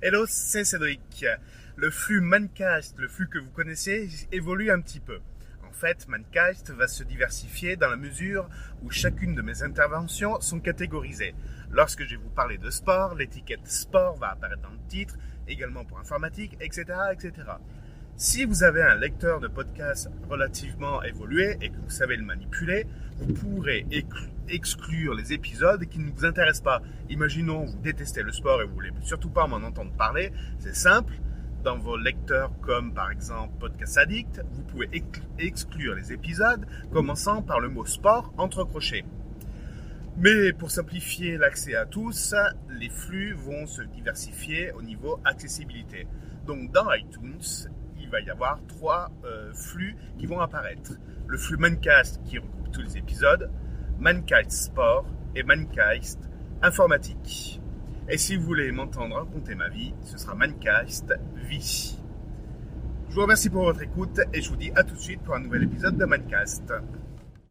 Hello, c'est Cédric. Le flux Mancast, le flux que vous connaissez, évolue un petit peu. En fait, Mancast va se diversifier dans la mesure où chacune de mes interventions sont catégorisées. Lorsque je vais vous parler de sport, l'étiquette sport va apparaître dans le titre, également pour informatique, etc., etc. Si vous avez un lecteur de podcast relativement évolué et que vous savez le manipuler, vous pourrez exclure les épisodes qui ne vous intéressent pas. Imaginons, vous détestez le sport et vous voulez surtout pas m'en entendre parler. C'est simple. Dans vos lecteurs comme par exemple Podcast Addict, vous pouvez exclure les épisodes commençant par le mot sport entre crochets. Mais pour simplifier l'accès à tous, les flux vont se diversifier au niveau accessibilité. Donc dans iTunes, il va y avoir trois euh, flux qui vont apparaître. Le flux Mancast qui regroupe tous les épisodes, Mancast Sport et Mancast Informatique. Et si vous voulez m'entendre raconter ma vie, ce sera Mancast Vie. Je vous remercie pour votre écoute et je vous dis à tout de suite pour un nouvel épisode de Mancast.